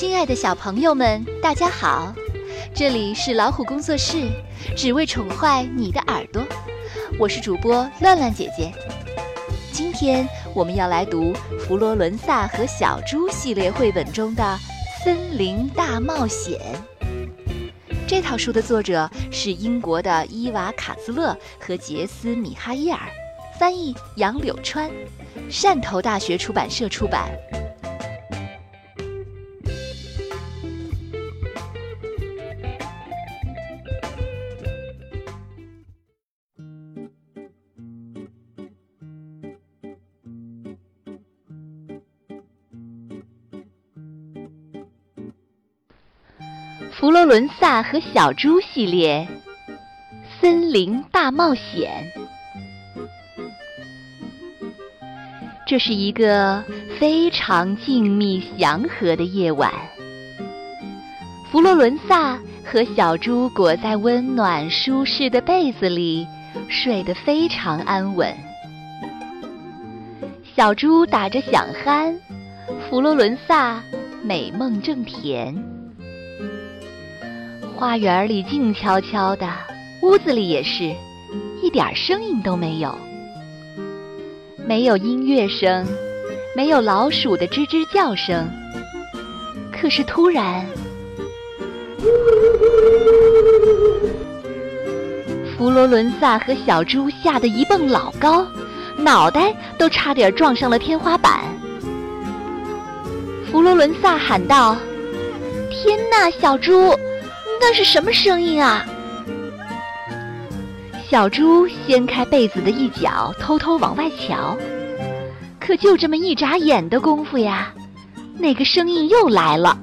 亲爱的小朋友们，大家好！这里是老虎工作室，只为宠坏你的耳朵。我是主播乱乱姐姐。今天我们要来读《佛罗伦萨和小猪》系列绘本中的《森林大冒险》。这套书的作者是英国的伊娃·卡兹勒和杰斯·米哈伊尔，翻译杨柳川，汕头大学出版社出版。佛罗伦萨和小猪系列《森林大冒险》。这是一个非常静谧祥和的夜晚。佛罗伦萨和小猪裹在温暖舒适的被子里，睡得非常安稳。小猪打着响鼾，佛罗伦萨美梦正甜。花园里静悄悄的，屋子里也是，一点声音都没有。没有音乐声，没有老鼠的吱吱叫声。可是突然，佛罗伦萨和小猪吓得一蹦老高，脑袋都差点撞上了天花板。佛罗伦萨喊道：“天哪，小猪！”那是什么声音啊？小猪掀开被子的一角，偷偷往外瞧。可就这么一眨眼的功夫呀，那个声音又来了。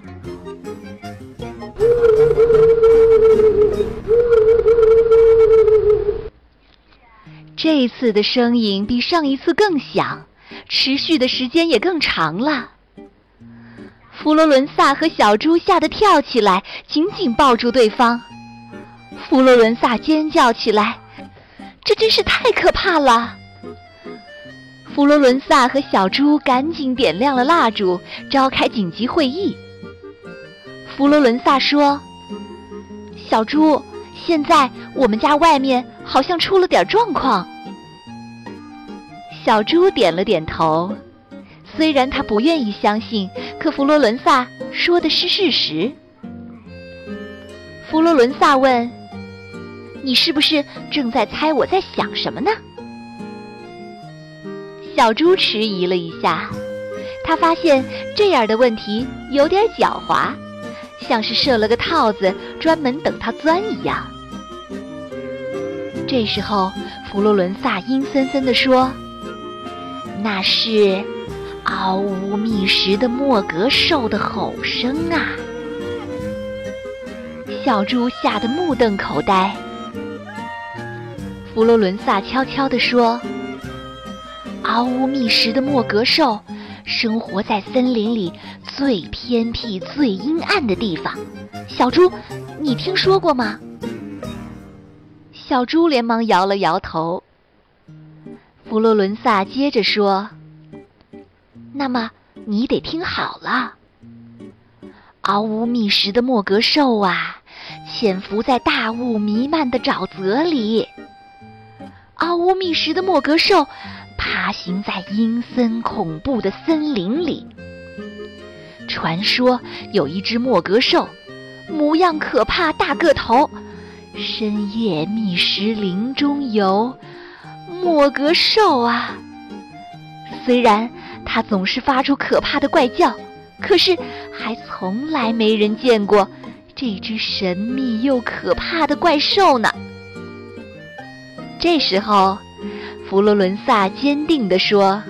这次的声音比上一次更响，持续的时间也更长了。佛罗伦萨和小猪吓得跳起来，紧紧抱住对方。佛罗伦萨尖叫起来：“这真是太可怕了！”佛罗伦萨和小猪赶紧点亮了蜡烛，召开紧急会议。佛罗伦萨说：“小猪，现在我们家外面好像出了点状况。”小猪点了点头。虽然他不愿意相信，可佛罗伦萨说的是事实。佛罗伦萨问：“你是不是正在猜我在想什么呢？”小猪迟疑了一下，他发现这样的问题有点狡猾，像是设了个套子，专门等他钻一样。这时候，佛罗伦萨阴森森地说：“那是。”嗷呜觅食的莫格兽的吼声啊！小猪吓得目瞪口呆。佛罗伦萨悄悄地说：“嗷呜觅食的莫格兽生活在森林里最偏僻、最阴暗的地方。小猪，你听说过吗？”小猪连忙摇了摇头。佛罗伦萨接着说。那么你得听好了，嗷呜觅食的莫格兽啊，潜伏在大雾弥漫的沼泽里。嗷呜觅食的莫格兽，爬行在阴森恐怖的森林里。传说有一只莫格兽，模样可怕，大个头，深夜觅食林中游。莫格兽啊，虽然。它总是发出可怕的怪叫，可是还从来没人见过这只神秘又可怕的怪兽呢。这时候，佛罗伦萨坚定地说：“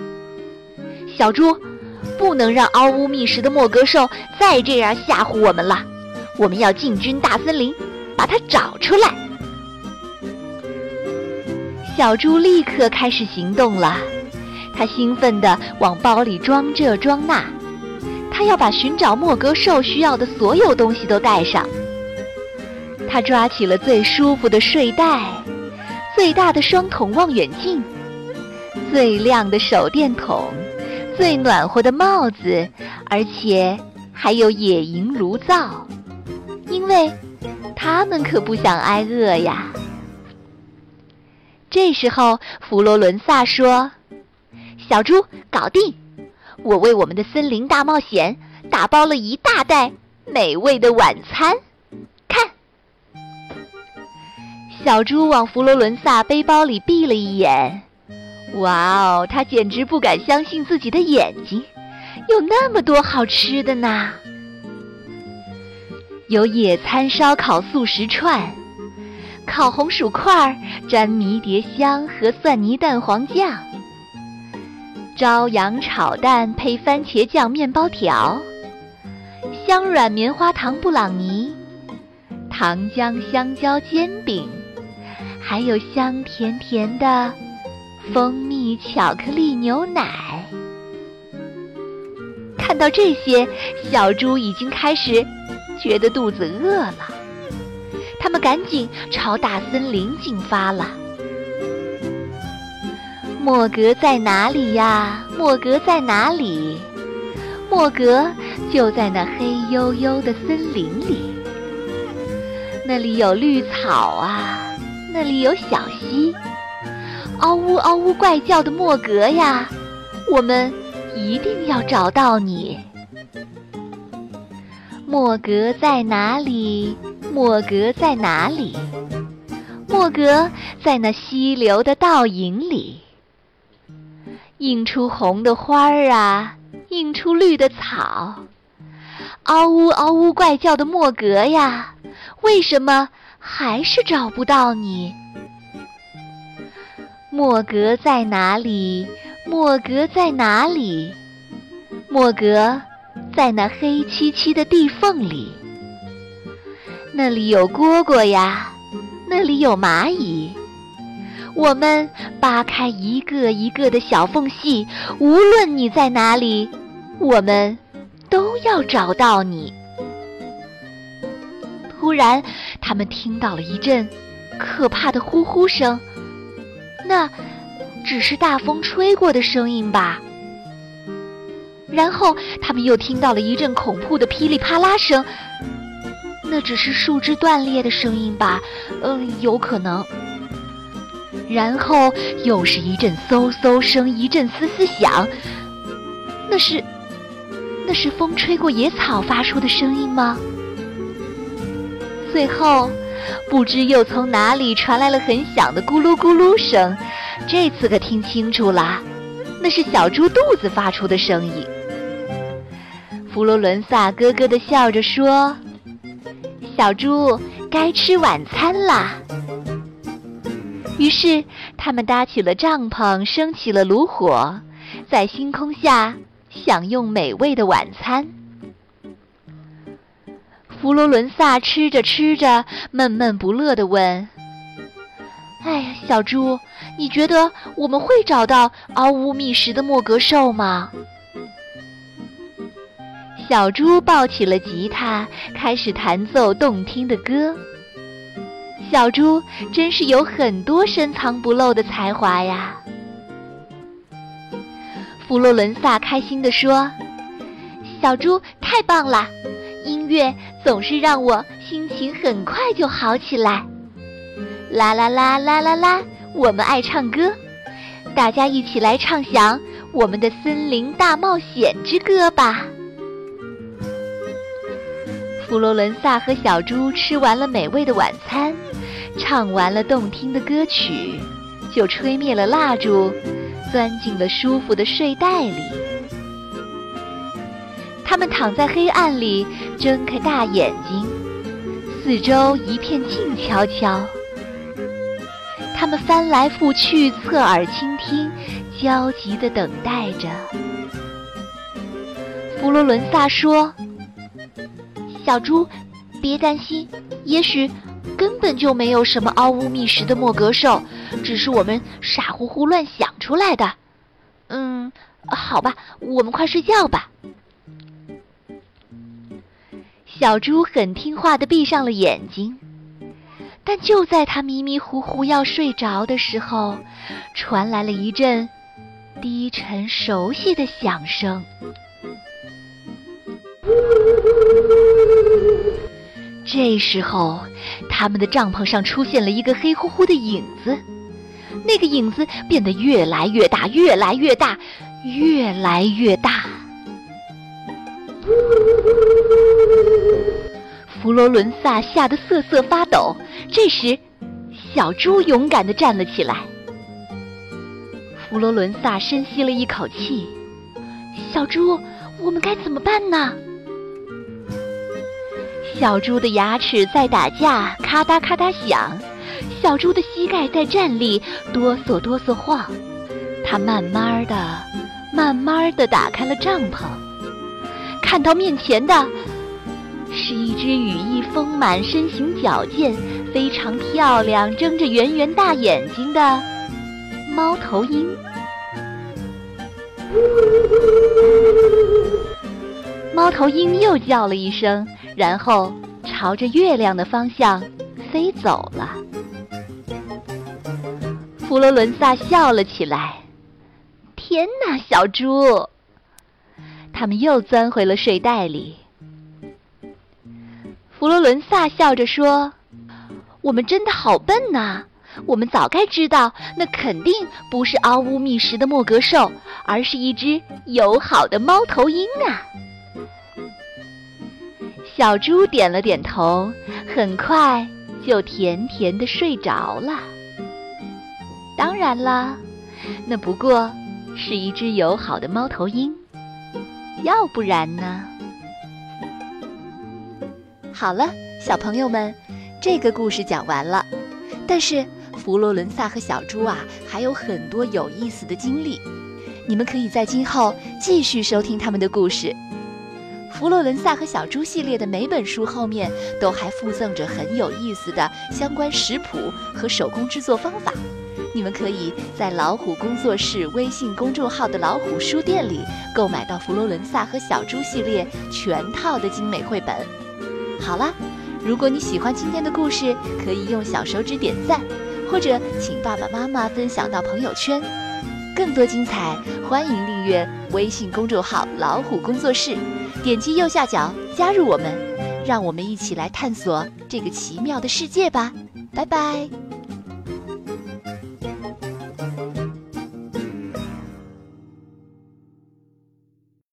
小猪，不能让嗷呜觅食的莫格兽再这样吓唬我们了。我们要进军大森林，把它找出来。”小猪立刻开始行动了。他兴奋地往包里装这装那，他要把寻找莫格兽需要的所有东西都带上。他抓起了最舒服的睡袋，最大的双筒望远镜，最亮的手电筒，最暖和的帽子，而且还有野营炉灶，因为他们可不想挨饿呀。这时候，弗罗伦萨说：“小猪，搞定！我为我们的森林大冒险打包了一大袋美味的晚餐。看。”小猪往佛罗伦萨背包里闭了一眼，哇哦，他简直不敢相信自己的眼睛，有那么多好吃的呢！有野餐、烧烤、素食串。烤红薯块儿沾迷迭香和蒜泥蛋黄酱，朝阳炒蛋配番茄酱面包条，香软棉花糖布朗尼，糖浆香蕉煎饼，还有香甜甜的蜂蜜巧克力牛奶。看到这些，小猪已经开始觉得肚子饿了。他们赶紧朝大森林进发了。莫格在哪里呀？莫格在哪里？莫格就在那黑黝黝的森林里。那里有绿草啊，那里有小溪。嗷呜嗷呜怪叫的莫格呀，我们一定要找到你。莫格在哪里？莫格在哪里？莫格在那溪流的倒影里，映出红的花儿啊，映出绿的草。嗷呜嗷呜怪叫的莫格呀，为什么还是找不到你？莫格在哪里？莫格在哪里？莫格在那黑漆漆的地缝里。那里有蝈蝈呀，那里有蚂蚁。我们扒开一个一个的小缝隙，无论你在哪里，我们都要找到你。突然，他们听到了一阵可怕的呼呼声，那只是大风吹过的声音吧？然后，他们又听到了一阵恐怖的噼里啪啦声。那只是树枝断裂的声音吧？嗯，有可能。然后又是一阵嗖嗖声，一阵嘶嘶响。那是，那是风吹过野草发出的声音吗？最后，不知又从哪里传来了很响的咕噜咕噜声。这次可听清楚了，那是小猪肚子发出的声音。弗罗伦萨咯咯地笑着说。小猪该吃晚餐啦。于是，他们搭起了帐篷，升起了炉火，在星空下享用美味的晚餐。佛罗伦萨吃着吃着，闷闷不乐地问：“哎呀，小猪，你觉得我们会找到嗷呜觅食的莫格兽吗？”小猪抱起了吉他，开始弹奏动听的歌。小猪真是有很多深藏不露的才华呀！弗洛伦萨开心地说：“小猪太棒了，音乐总是让我心情很快就好起来。”啦啦啦啦啦啦，我们爱唱歌，大家一起来唱响我们的森林大冒险之歌吧！弗罗伦萨和小猪吃完了美味的晚餐，唱完了动听的歌曲，就吹灭了蜡烛，钻进了舒服的睡袋里。他们躺在黑暗里，睁开大眼睛，四周一片静悄悄。他们翻来覆去，侧耳倾听，焦急地等待着。弗罗伦萨说。小猪，别担心，也许根本就没有什么嗷呜觅食的莫格兽，只是我们傻乎乎乱想出来的。嗯，好吧，我们快睡觉吧。小猪很听话的闭上了眼睛，但就在他迷迷糊糊要睡着的时候，传来了一阵低沉熟悉的响声。这时候，他们的帐篷上出现了一个黑乎乎的影子，那个影子变得越来越大，越来越大，越来越大。弗罗伦萨吓得瑟瑟发抖。这时，小猪勇敢地站了起来。弗罗伦萨深吸了一口气：“小猪，我们该怎么办呢？”小猪的牙齿在打架，咔嗒咔嗒响；小猪的膝盖在站立，哆嗦哆嗦晃。它慢慢的、慢慢的打开了帐篷，看到面前的是一只羽翼丰满、身形矫健、非常漂亮、睁着圆圆大眼睛的猫头鹰。猫头鹰又叫了一声。然后朝着月亮的方向飞走了。弗罗伦萨笑了起来：“天哪，小猪！”他们又钻回了睡袋里。弗罗伦萨笑着说：“我们真的好笨呐！我们早该知道，那肯定不是嗷呜觅食的莫格兽，而是一只友好的猫头鹰啊！”小猪点了点头，很快就甜甜的睡着了。当然了，那不过是一只友好的猫头鹰，要不然呢？好了，小朋友们，这个故事讲完了。但是佛罗伦萨和小猪啊，还有很多有意思的经历，你们可以在今后继续收听他们的故事。佛罗伦萨和小猪系列的每本书后面都还附赠着很有意思的相关食谱和手工制作方法，你们可以在老虎工作室微信公众号的老虎书店里购买到佛罗伦萨和小猪系列全套的精美绘本。好了，如果你喜欢今天的故事，可以用小手指点赞，或者请爸爸妈妈分享到朋友圈。更多精彩，欢迎订阅微信公众号“老虎工作室”，点击右下角加入我们，让我们一起来探索这个奇妙的世界吧！拜拜。